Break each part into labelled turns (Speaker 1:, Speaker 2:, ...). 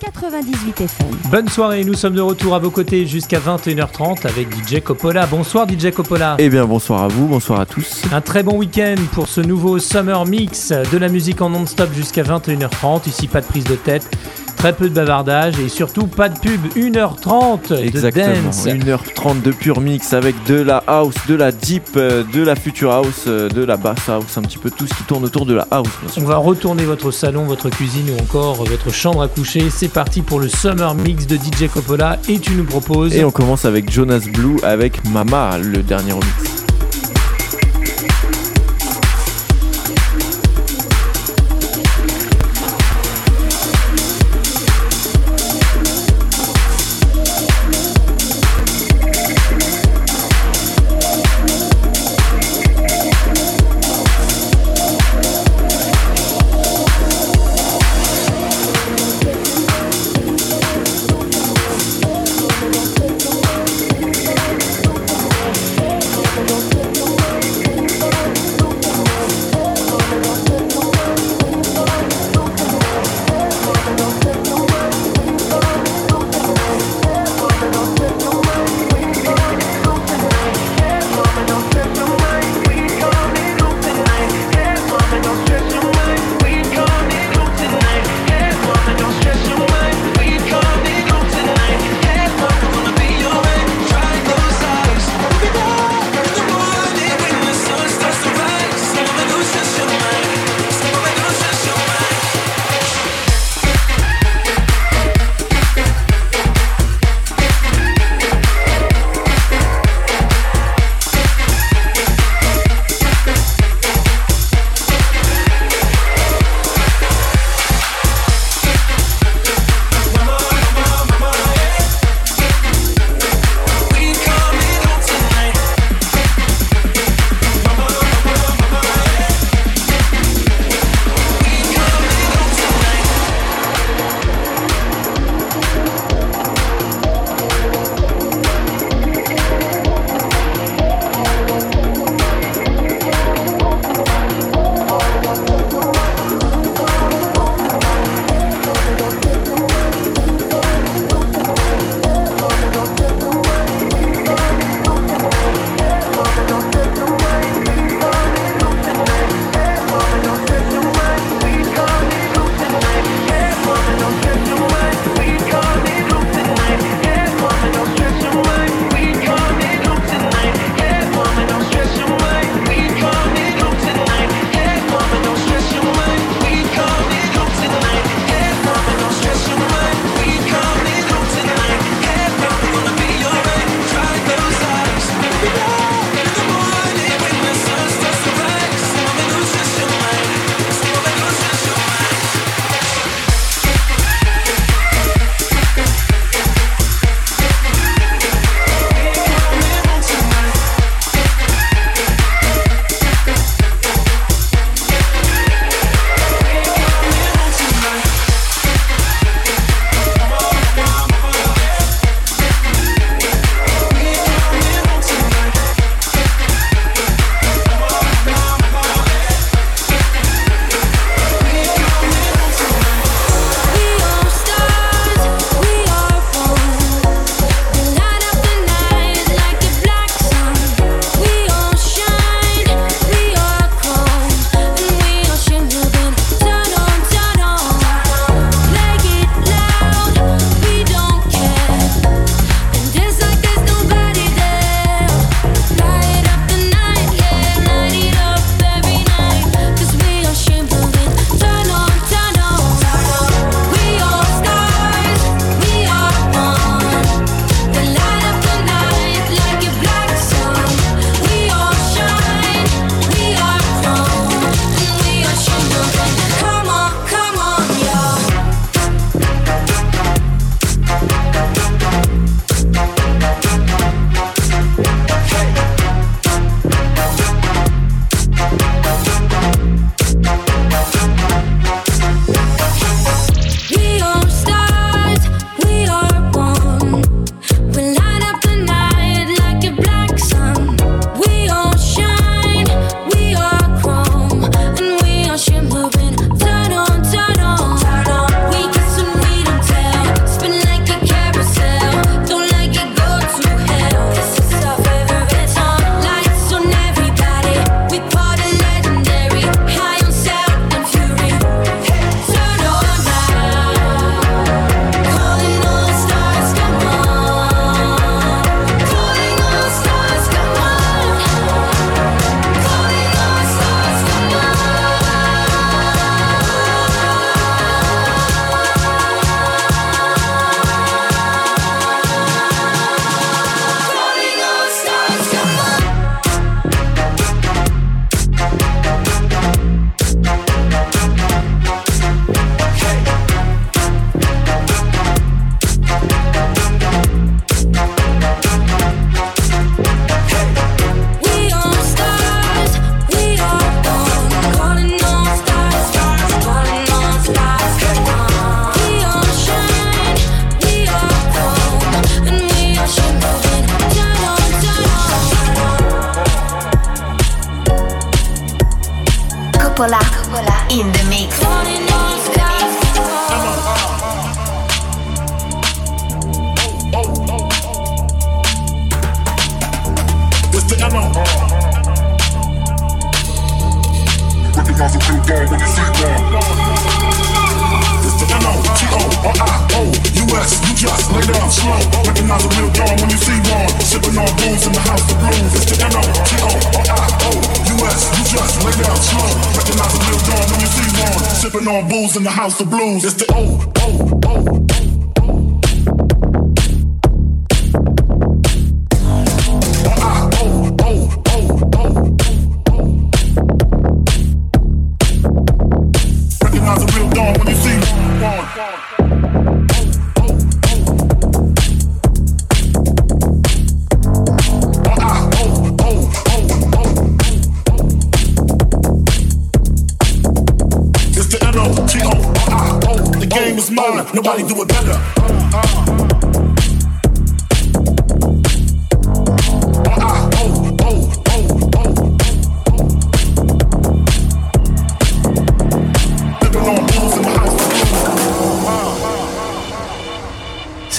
Speaker 1: 98 FM.
Speaker 2: Bonne soirée, nous sommes de retour à vos côtés jusqu'à 21h30 avec DJ Coppola. Bonsoir DJ Coppola.
Speaker 3: Eh bien bonsoir à vous, bonsoir à tous.
Speaker 2: Un très bon week-end pour ce nouveau Summer Mix de la musique en non-stop jusqu'à 21h30. Ici pas de prise de tête. Très peu de bavardage et surtout pas de pub. 1h30
Speaker 3: Exactement.
Speaker 2: de dance.
Speaker 3: 1h30 de pur mix avec de la house, de la deep, euh, de la future house, euh, de la bass house, un petit peu tout ce qui tourne autour de la house.
Speaker 2: On va retourner votre salon, votre cuisine ou encore votre chambre à coucher. C'est parti pour le Summer Mix de DJ Coppola et tu nous proposes.
Speaker 3: Et on commence avec Jonas Blue avec Mama, le dernier remix.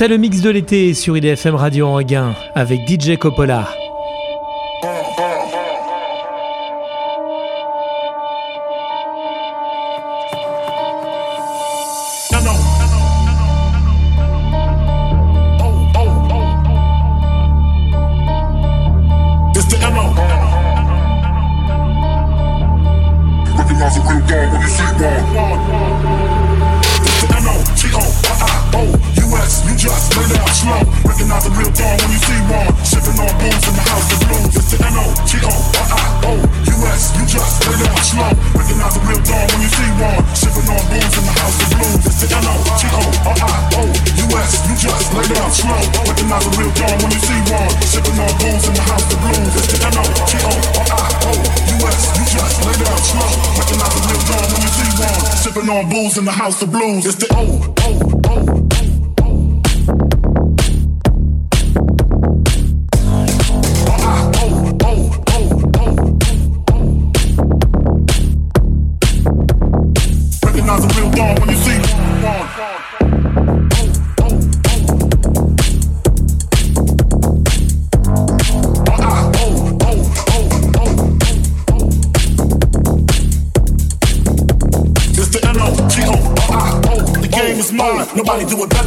Speaker 4: C'est le mix de l'été sur IDFM Radio Anguin avec DJ Coppola.
Speaker 5: sipping on booze in the house of blues. It's the oh, oh, oh. Nobody do it better.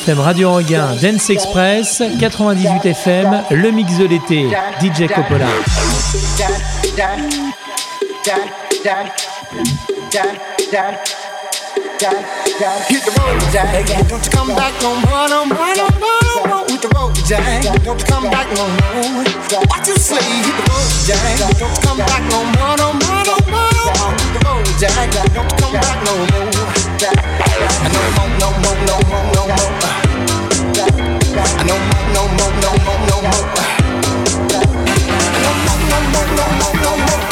Speaker 2: IDFM Radio Anguin, Dance Express, 98 FM, le mix de l'été, DJ Coppola.
Speaker 6: Hit the road, Jack. Don't come back no more. No more, no more, no more, no more. No more, no more, no more, no more. No more, no more, no more, no more.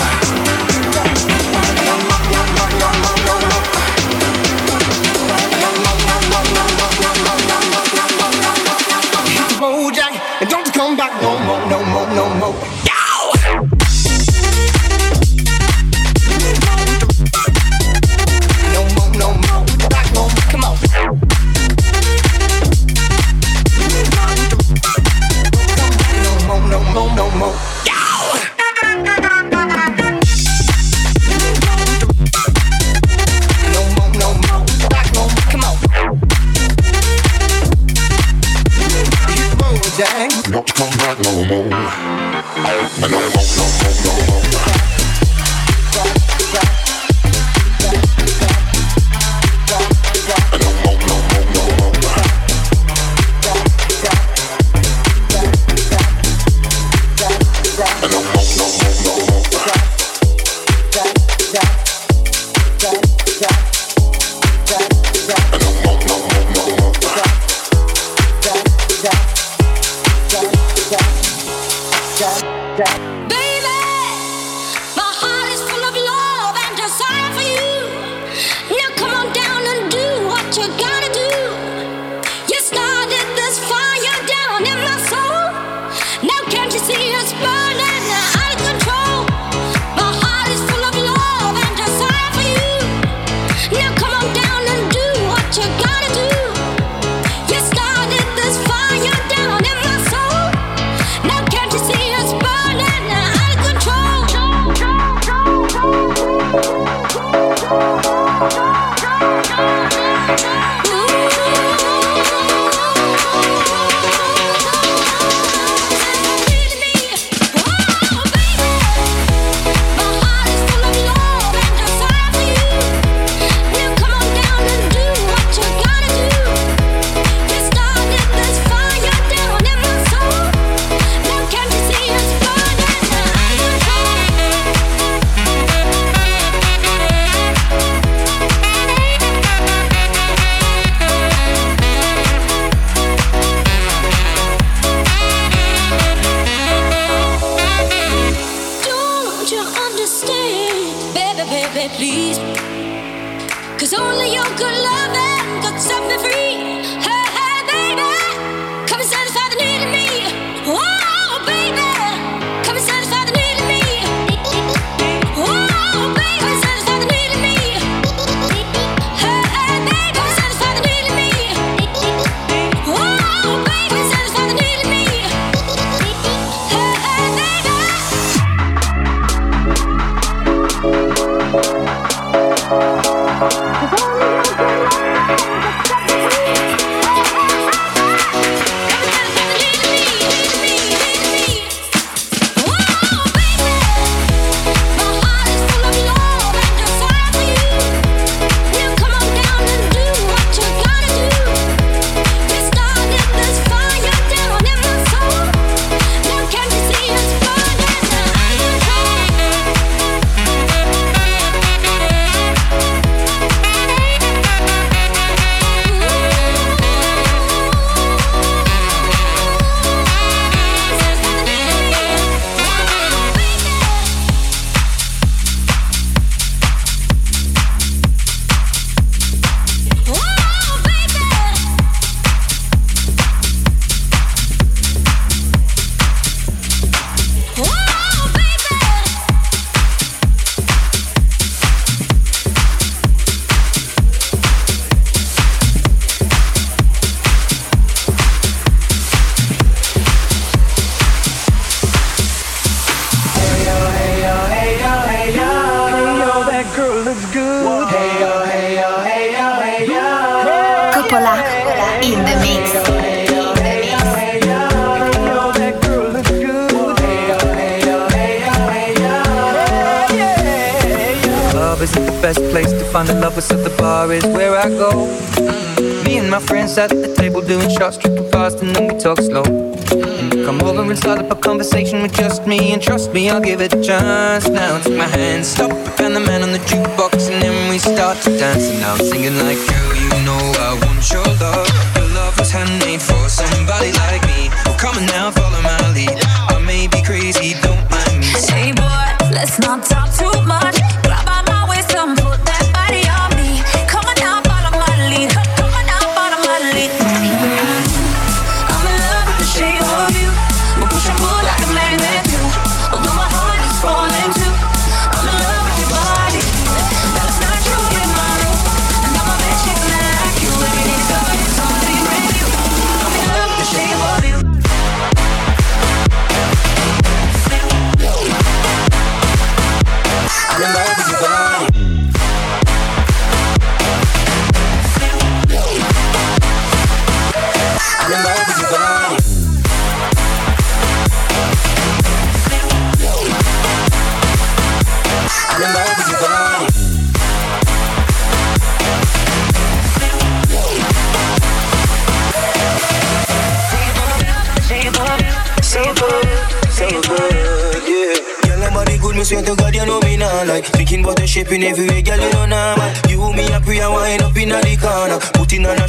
Speaker 6: No more.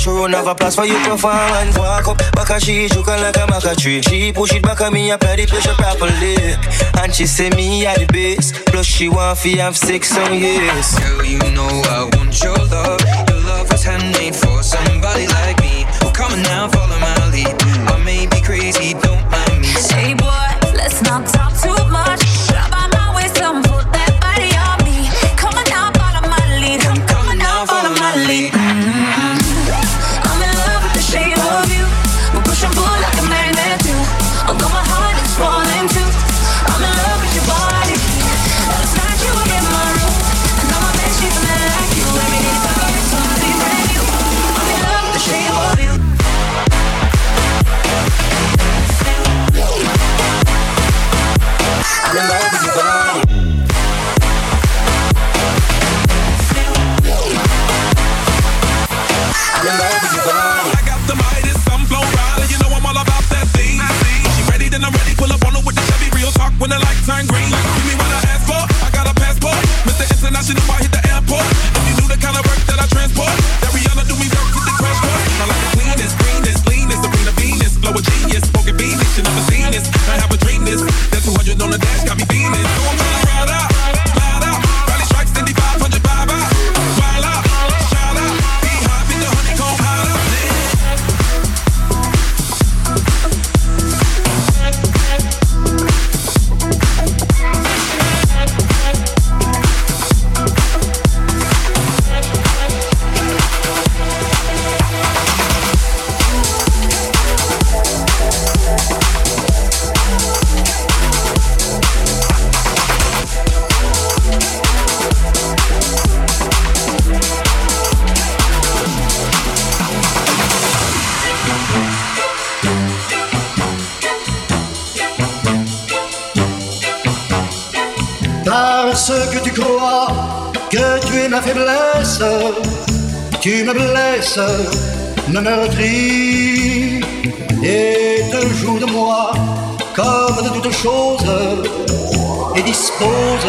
Speaker 7: a
Speaker 8: have a place for you performance. Walk up, back at she joking like a maca tree. She push it back at me, I play the pressure properly. And she say me at the base. Plus she want fi have six on years.
Speaker 7: Girl, you know I want your love. Your love was handmade for somebody like me. Come on now, follow my lead.
Speaker 9: tu me blesses, me meurtris, et te joues de moi comme de toutes choses, et dispose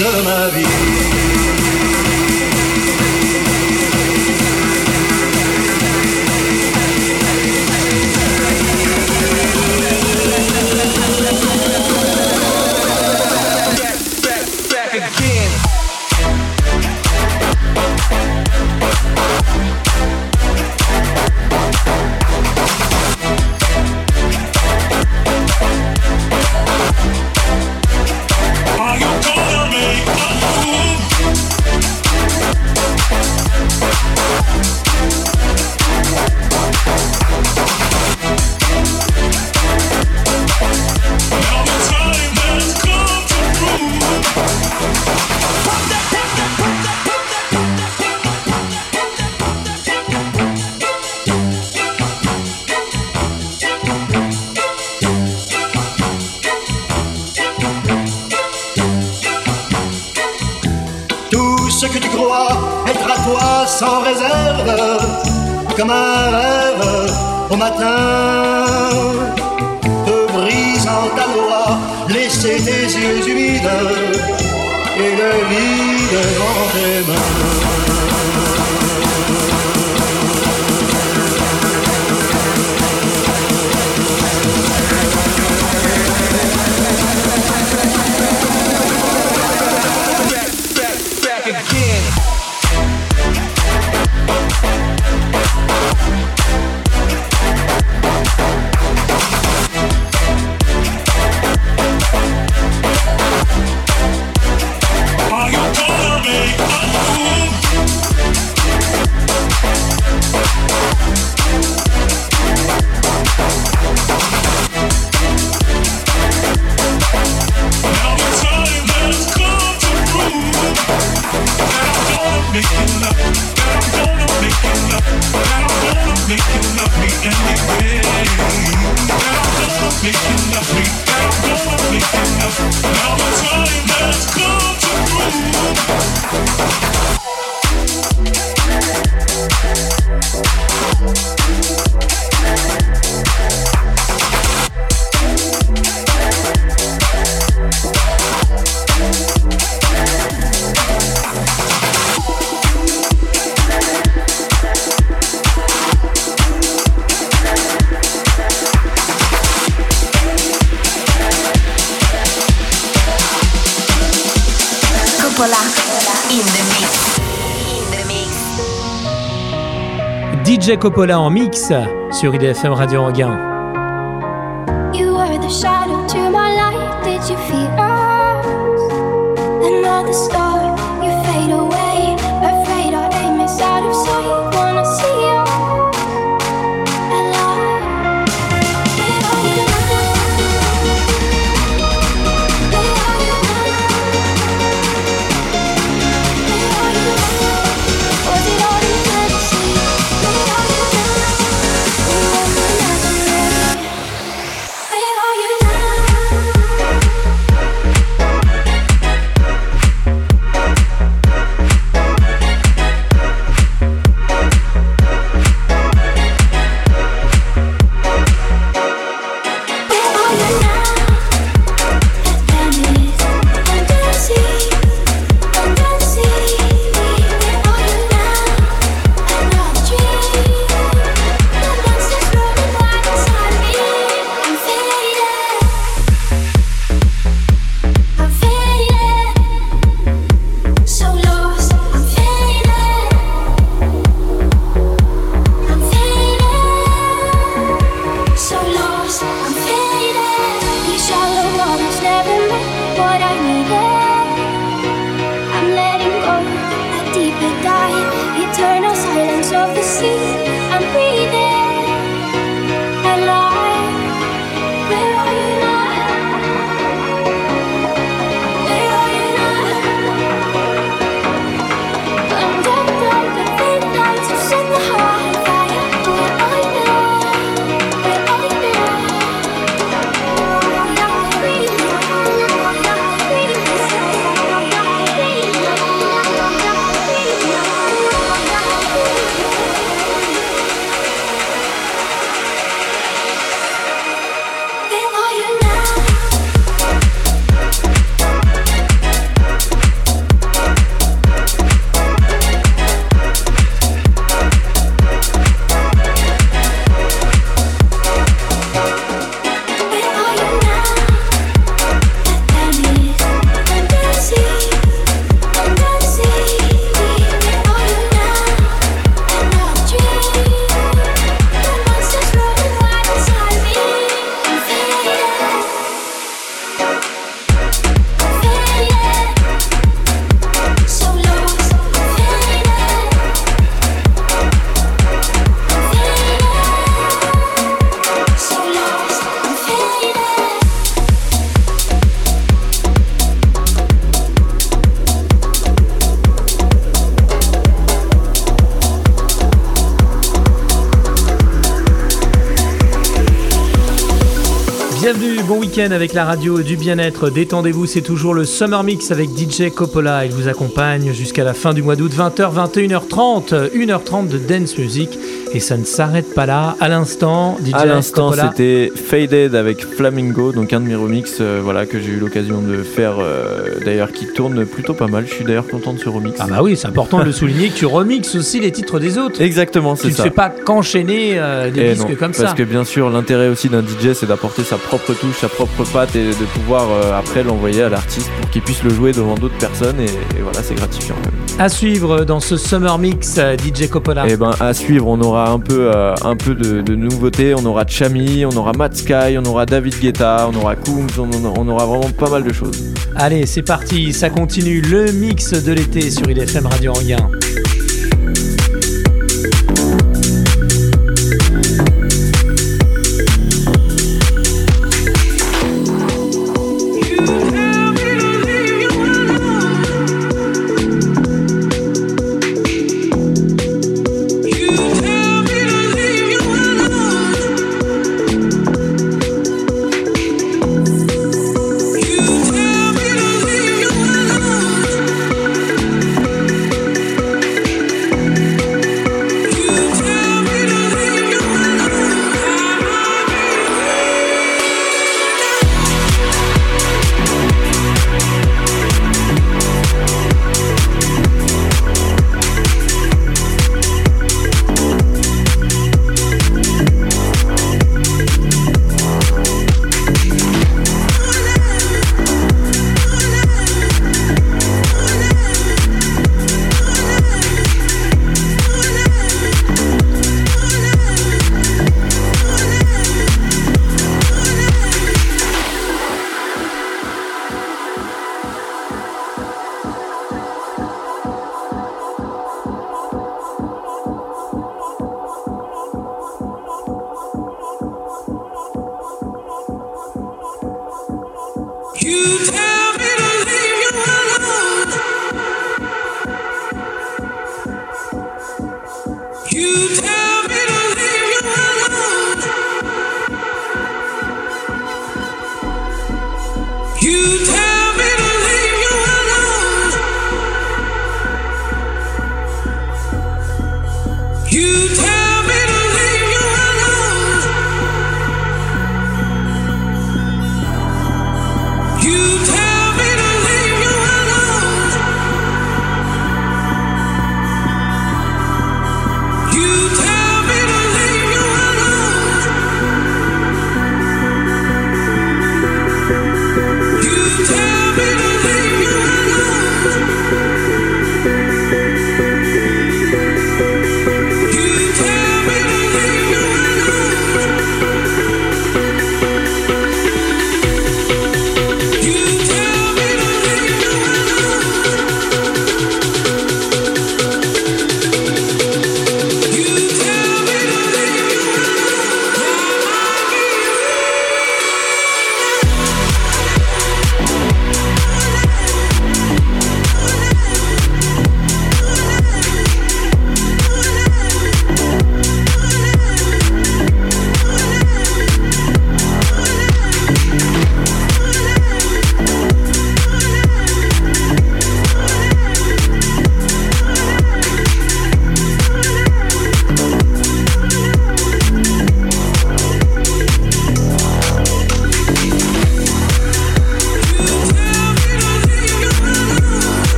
Speaker 9: de ma vie. Bon matin.
Speaker 10: DJ Coppola en mix sur IDFM Radio Anguin. Avec la radio du bien-être. Détendez-vous, c'est toujours le Summer Mix avec DJ Coppola. Il vous accompagne jusqu'à la fin du mois d'août, 20h, 21h30, 1h30 de dance music. Et ça ne s'arrête pas là. À l'instant, DJ
Speaker 3: À l'instant, c'était Faded avec Flamingo, donc un de mes remixes euh, voilà, que j'ai eu l'occasion de faire, euh, d'ailleurs qui tourne plutôt pas mal. Je suis d'ailleurs content de ce remix.
Speaker 10: Ah bah oui, c'est important de le souligner que tu remixes aussi les titres des autres.
Speaker 3: Exactement,
Speaker 10: tu
Speaker 3: c'est
Speaker 10: ne
Speaker 3: ça.
Speaker 10: fais pas qu'enchaîner euh, des
Speaker 3: Et
Speaker 10: disques
Speaker 3: non,
Speaker 10: comme
Speaker 3: parce
Speaker 10: ça.
Speaker 3: que bien sûr, l'intérêt aussi d'un DJ, c'est d'apporter sa propre touche, sa propre patte et de pouvoir euh, après l'envoyer à l'artiste pour qu'il puisse le jouer devant d'autres personnes. Et, et voilà, c'est gratifiant. quand même.
Speaker 10: À suivre dans ce Summer Mix, euh, DJ Coppola.
Speaker 3: Et ben à suivre, on aura un peu, euh, un peu de, de nouveautés. On aura Chami, on aura Matt Sky, on aura David Guetta, on aura Coombs, on, on aura vraiment pas mal de choses.
Speaker 10: Allez, c'est parti, ça continue le mix de l'été sur IDFM Radio Anguin.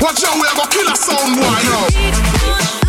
Speaker 4: Watch out, we are gonna kill a sound
Speaker 10: boy
Speaker 11: yo.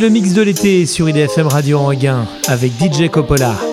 Speaker 11: Le mix de l'été sur IDFM Radio Anguin avec DJ Coppola.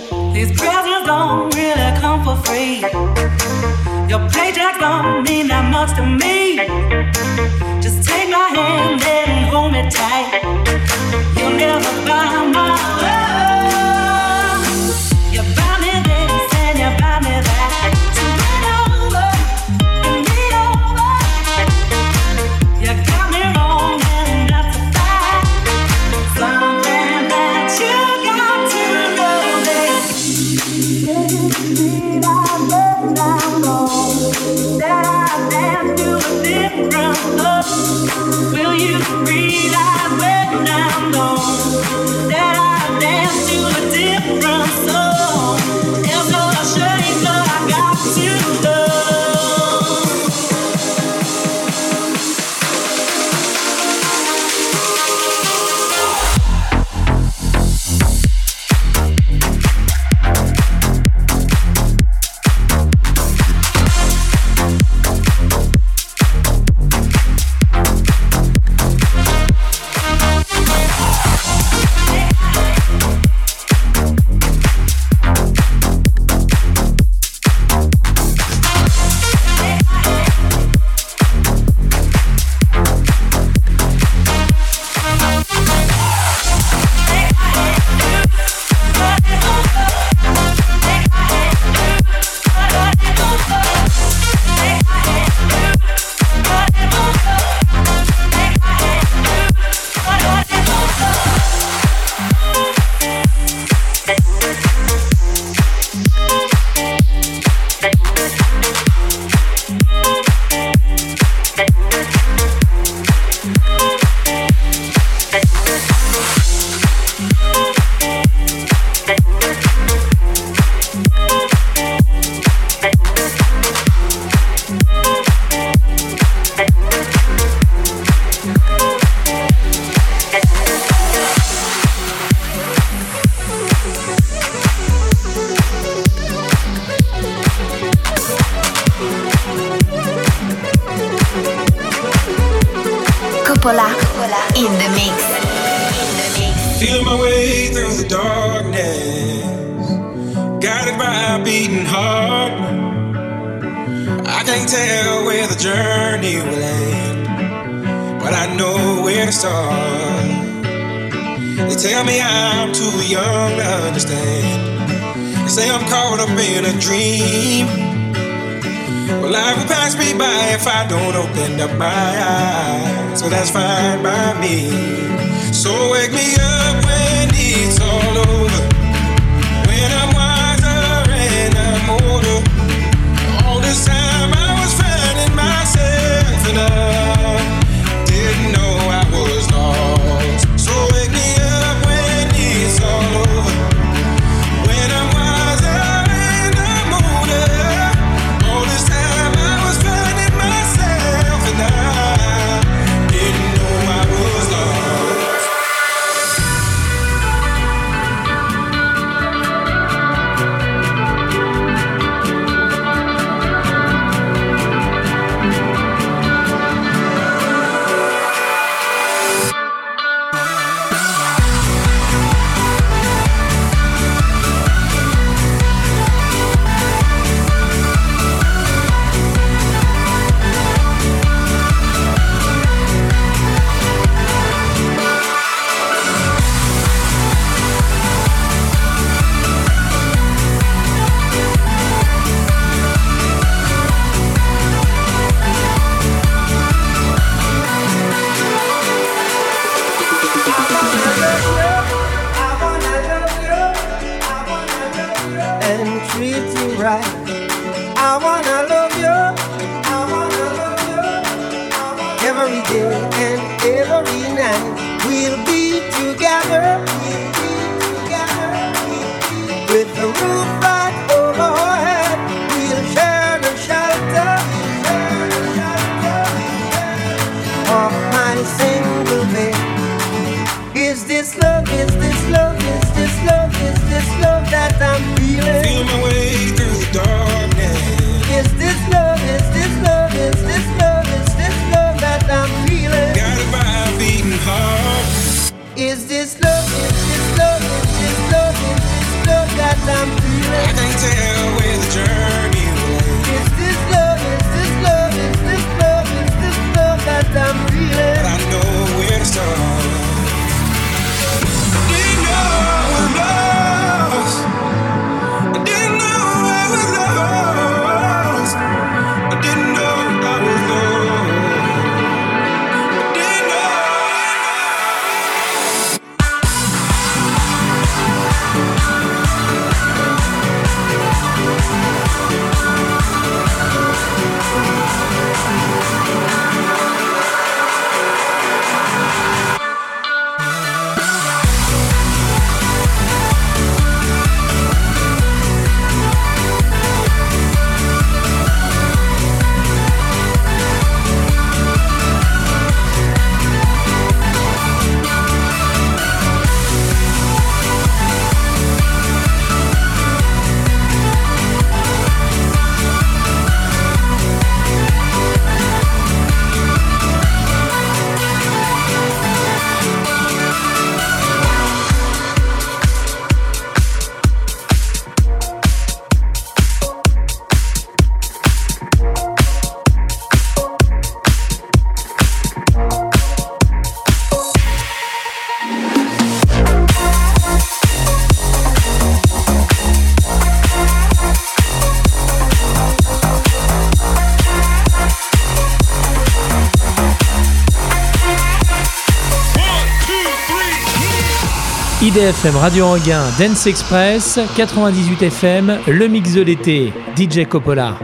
Speaker 2: IDFM Radio Anguin, Dance Express, 98 FM, le mix de l'été, DJ Coppola.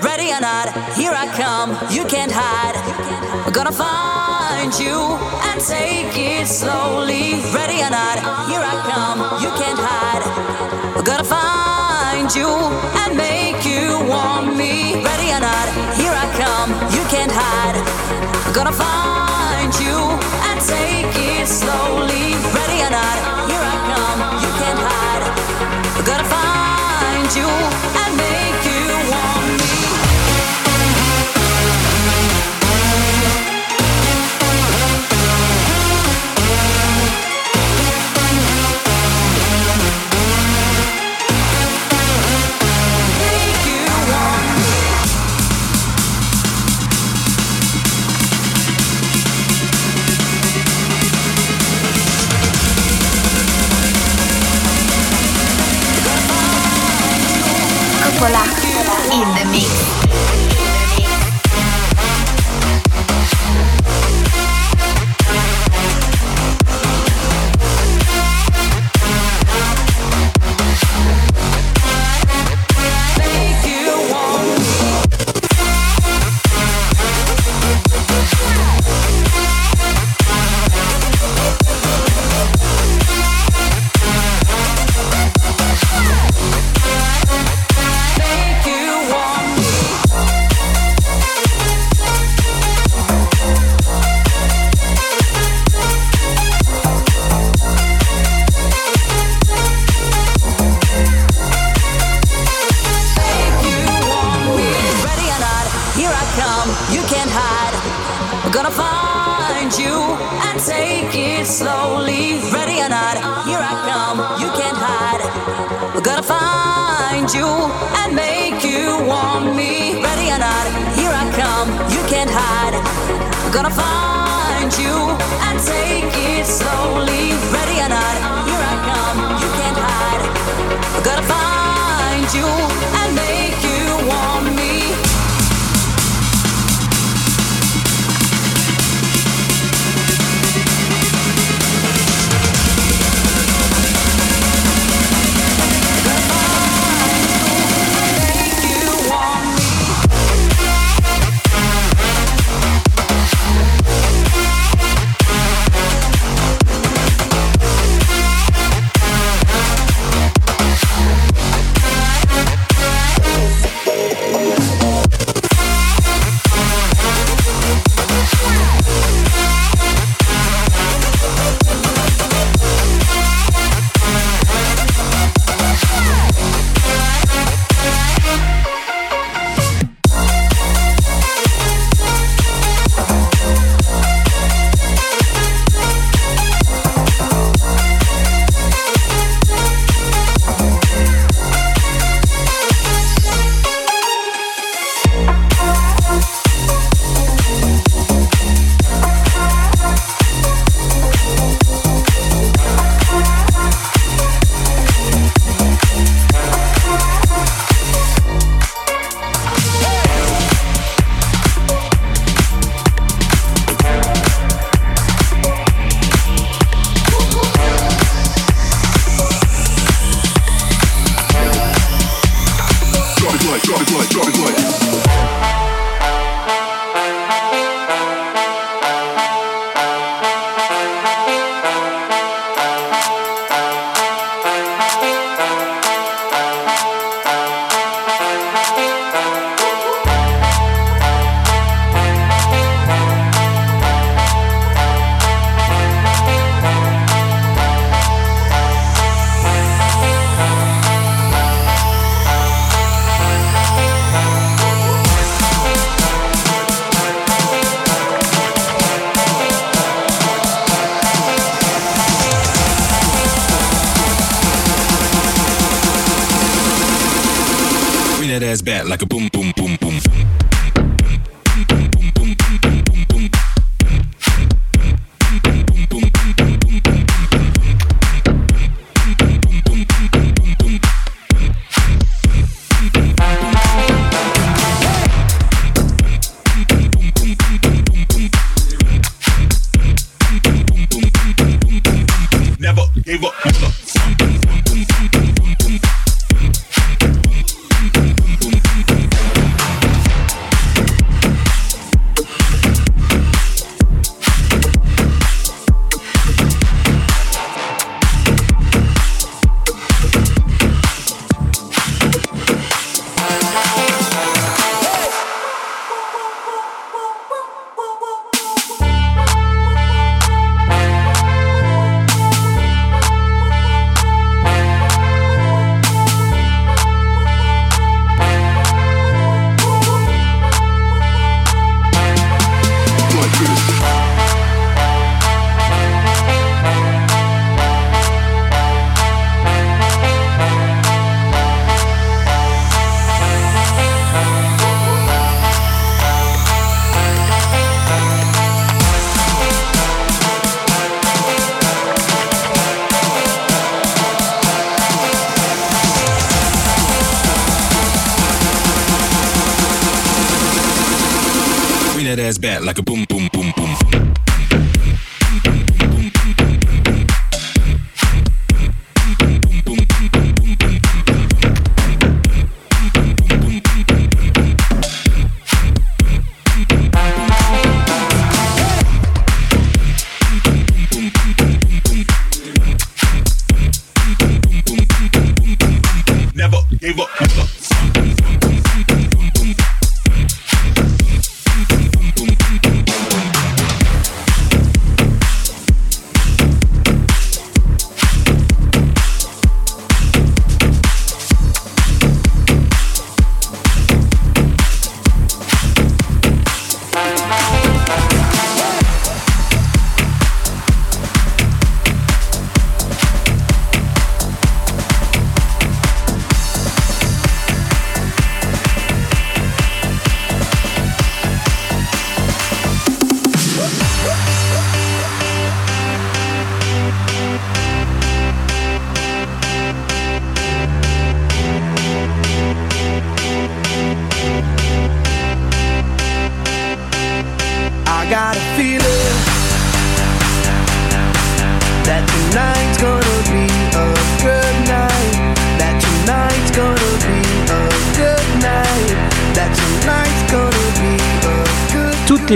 Speaker 10: Ready or not, here I come, you can't hide. We're gonna find you and take it slowly. Ready or not, here I come, you can't hide. We're gonna find you and make you want me. Ready or not, here I come, you can't hide. We're gonna find you and slowly, ready or not.
Speaker 1: Nicola in the mix.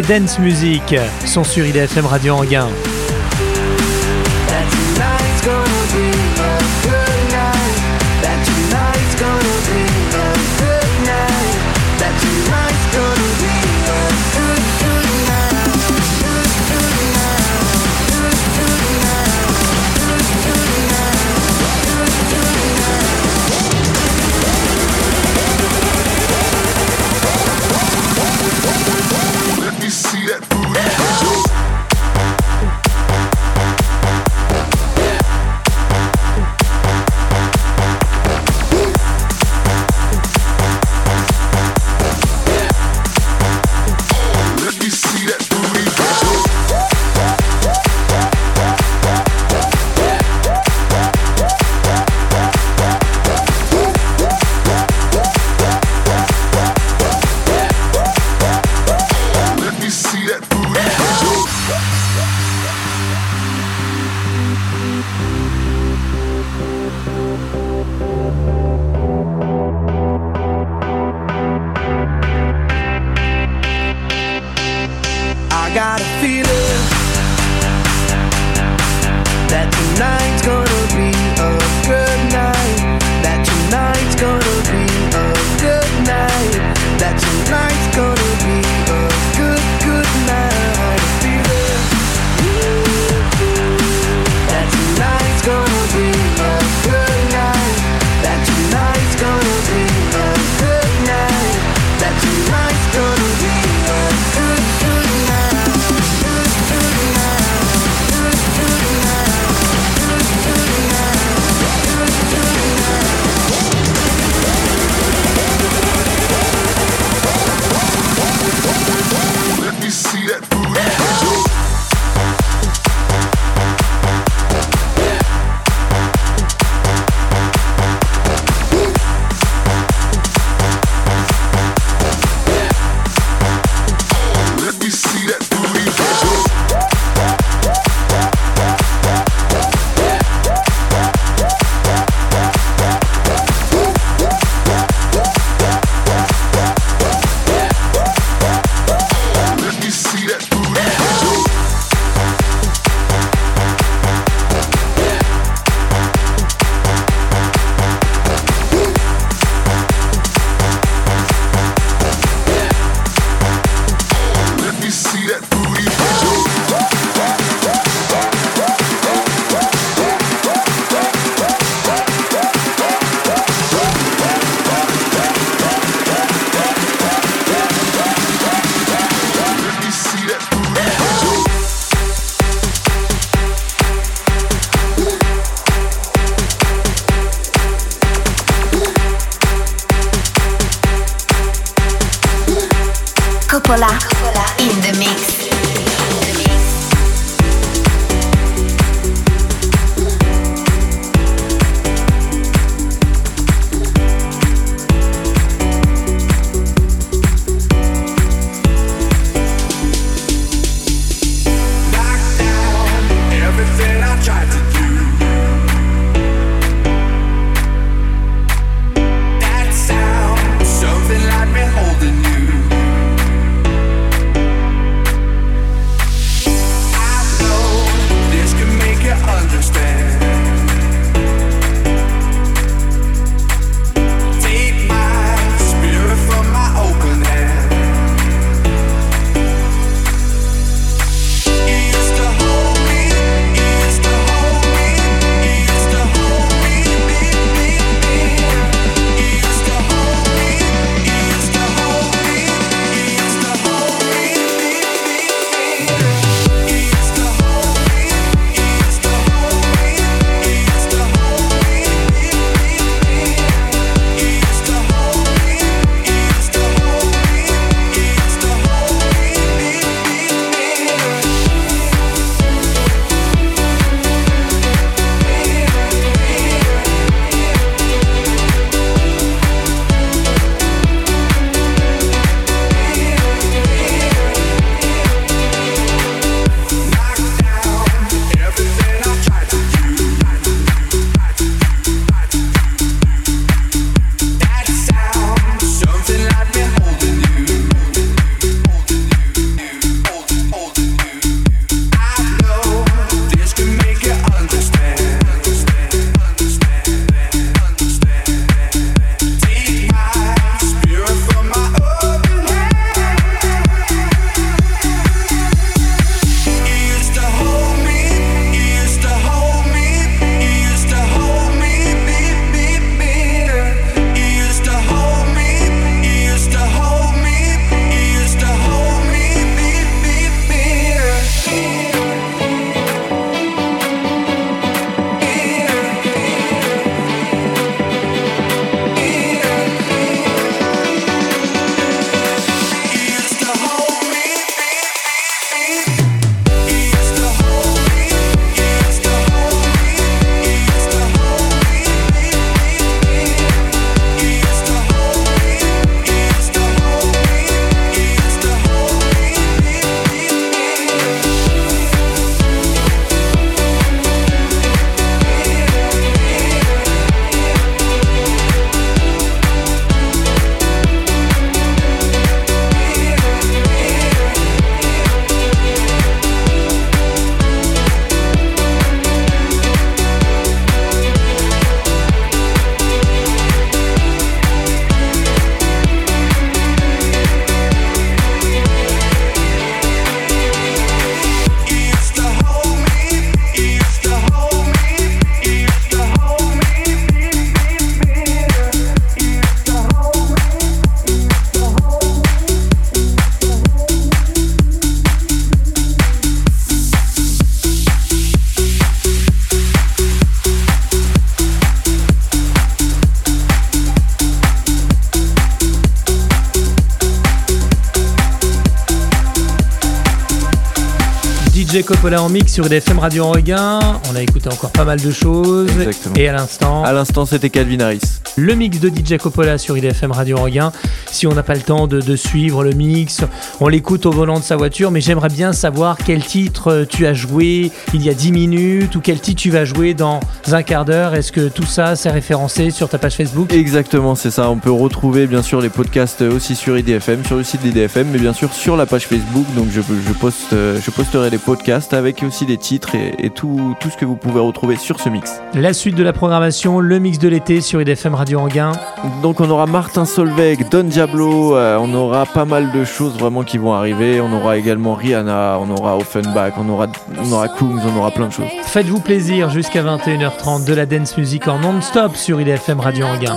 Speaker 12: Dance music sont sur IDFM Radio Anguin.
Speaker 1: Coppola
Speaker 2: en mix sur IDFM Radio Regain. On a écouté encore pas mal de choses.
Speaker 3: Exactement.
Speaker 2: Et à l'instant,
Speaker 3: À l'instant, c'était Calvin Harris.
Speaker 2: le mix de DJ Coppola sur IDFM Radio Regain. Si on n'a pas le temps de, de suivre le mix, on l'écoute au volant de sa voiture, mais j'aimerais bien savoir quel titre euh, tu as joué il y a 10 minutes ou quel titre tu vas jouer dans un quart d'heure. Est-ce que tout ça c'est référencé sur ta page Facebook?
Speaker 3: Exactement, c'est ça. On peut retrouver bien sûr les podcasts aussi sur IDFM, sur le site d'IDFM, mais bien sûr sur la page Facebook. Donc je, je, poste, je posterai les podcasts avec aussi les titres et, et tout, tout ce que vous pouvez retrouver sur ce mix.
Speaker 2: La suite de la programmation, le mix de l'été sur IDFM Radio Anguin.
Speaker 3: Donc on aura Martin Solveig, Don Diablo, euh, on aura pas mal de choses vraiment qui vont arriver. On aura également Rihanna, on aura Offenbach, on aura, on aura on aura plein de choses.
Speaker 2: Faites-vous plaisir jusqu'à 21h30 de la dance music en non-stop sur IDFM Radio Anguin.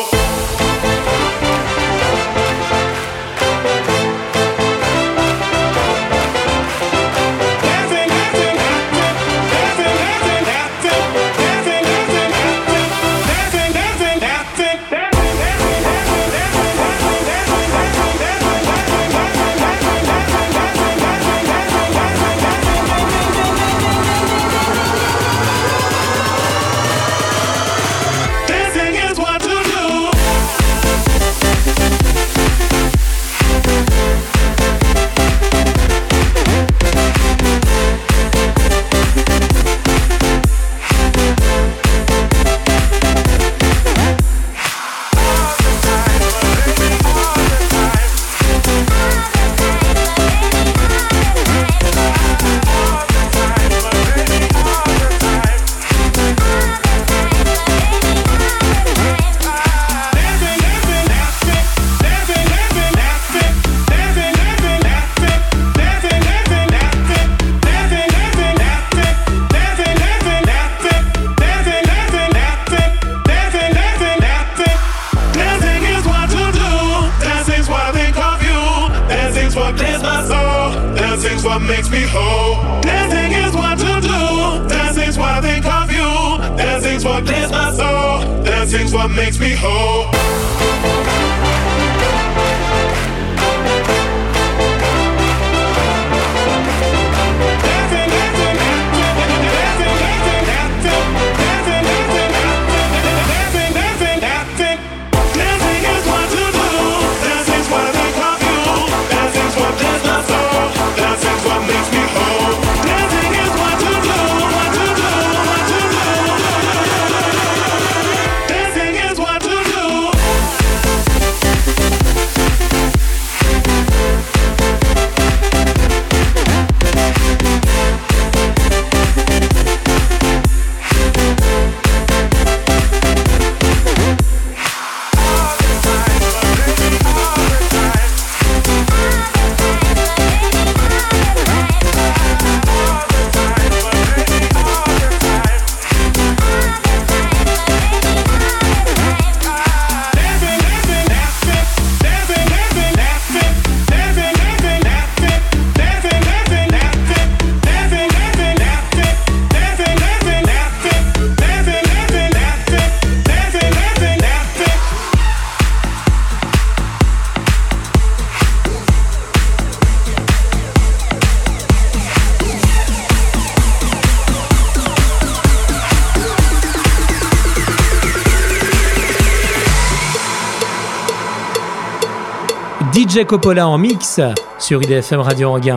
Speaker 2: DJ Coppola en mix sur IDFM Radio Anguin.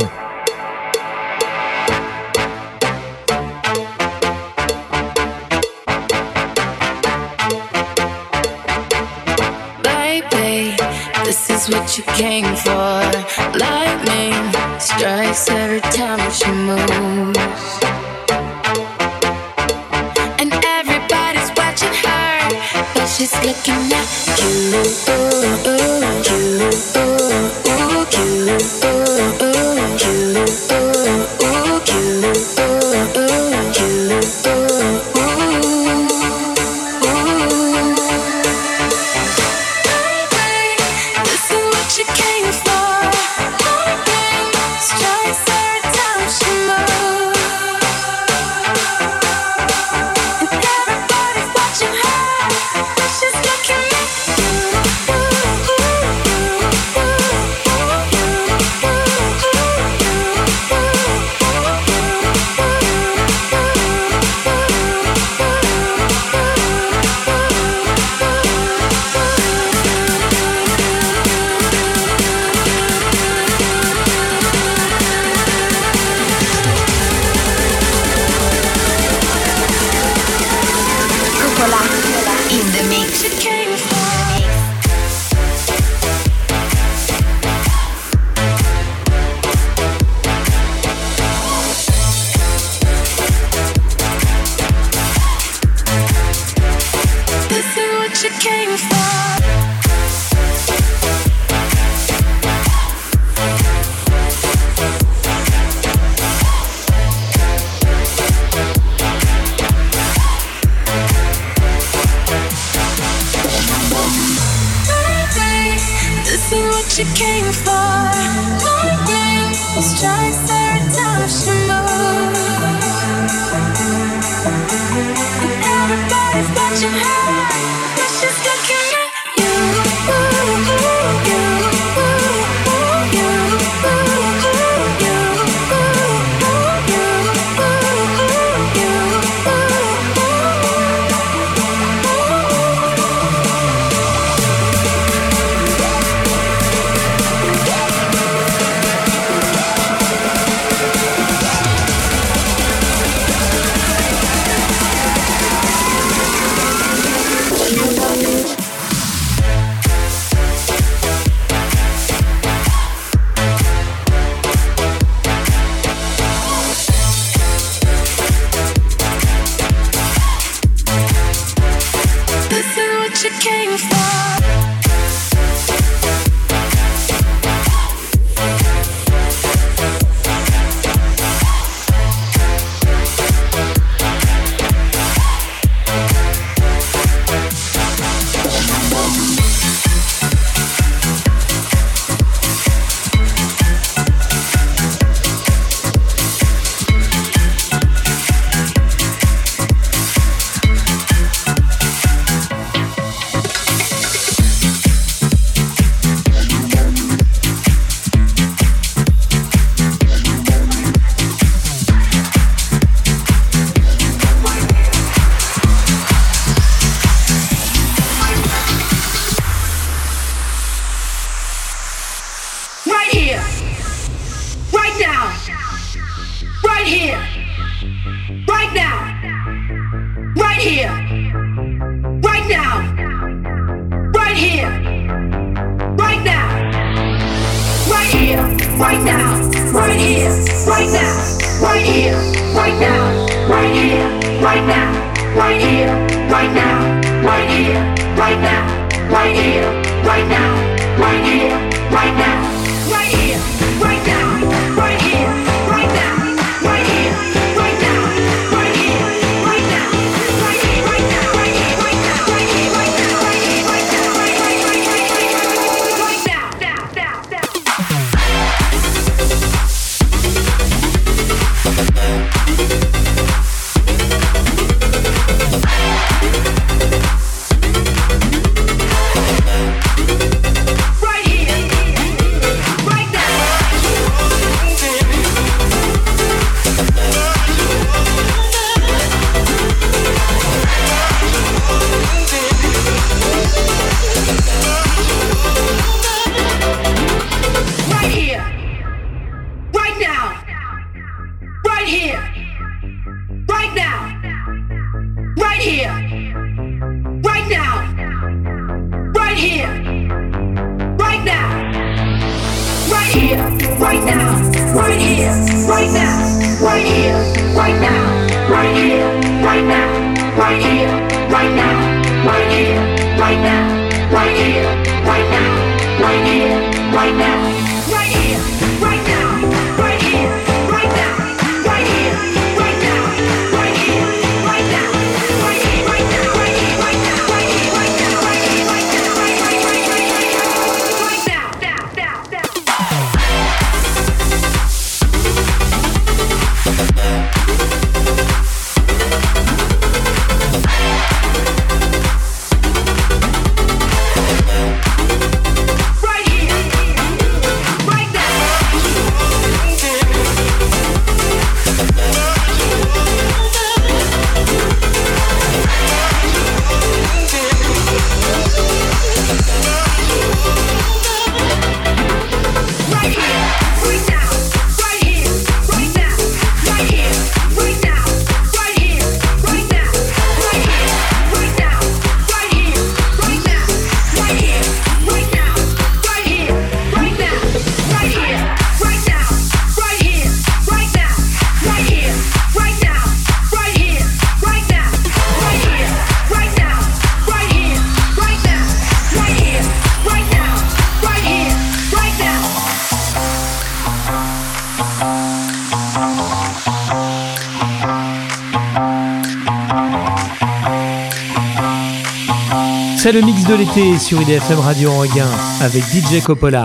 Speaker 10: what you came for. Lightning strikes every time she moves. And everybody's watching her, but she's looking at you.
Speaker 13: right now.
Speaker 2: C'est le mix de l'été sur IDFM Radio Anguin avec DJ Coppola.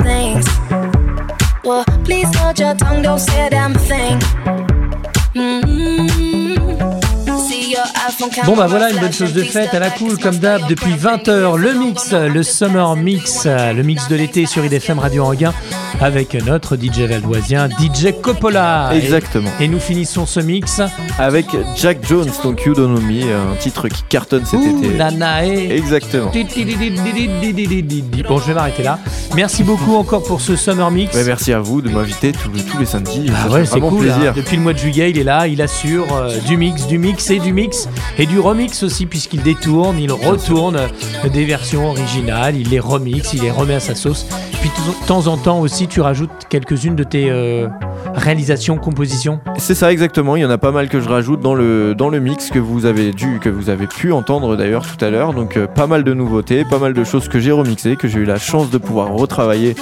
Speaker 13: your tongue, don't say a damn thing.
Speaker 2: Bon bah voilà une bonne chose de
Speaker 13: step
Speaker 2: à la cool comme d'hab depuis
Speaker 13: you're
Speaker 2: 20h le mix, le summer mix, le mix de l'été sur IDFM Radio Anguin avec notre DJ valdoisien DJ Coppola.
Speaker 3: Exactement.
Speaker 2: Et, et nous finissons ce mix.
Speaker 3: Avec Jack Jones, donc You Don't Know Me, un titre qui cartonne cet
Speaker 2: Ouh,
Speaker 3: été.
Speaker 2: Nanae.
Speaker 3: Exactement.
Speaker 2: Bon je vais m'arrêter là. Merci beaucoup encore pour ce summer mix.
Speaker 3: Ouais, merci à vous de m'inviter tous, tous les samedis.
Speaker 2: Ah
Speaker 3: Ça
Speaker 2: ouais, c'est cool. hein.
Speaker 3: plaisir.
Speaker 2: Depuis le mois de juillet, il est là, il assure euh, du mix, du mix et du mix et du remix aussi, puisqu'il détourne, il retourne des versions originales, il les remixe, il les remet à sa sauce. Puis de temps en temps aussi, tu rajoutes quelques-unes de tes euh, réalisations, compositions.
Speaker 3: C'est ça exactement, il y en a pas mal que je rajoute dans le, dans le mix que vous avez dû, que vous avez pu entendre d'ailleurs tout à l'heure. Donc euh, pas mal de nouveautés, pas mal de choses que j'ai remixées, que j'ai eu la chance de pouvoir retravailler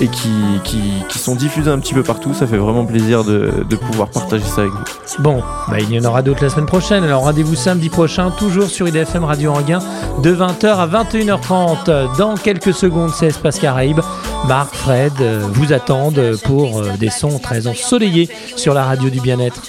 Speaker 3: et qui, qui, qui sont diffusées un petit peu partout. Ça fait vraiment plaisir de, de pouvoir partager ça avec vous.
Speaker 2: Bon, bah, il y en aura d'autres la semaine prochaine. Alors rendez-vous samedi prochain, toujours sur IDFM Radio Anguin, de 20h à 21h30. Dans quelques secondes, c'est Espace Caraïbes. Marc, Fred euh, vous attendent pour euh, des sons très ensoleillés sur la radio du bien-être.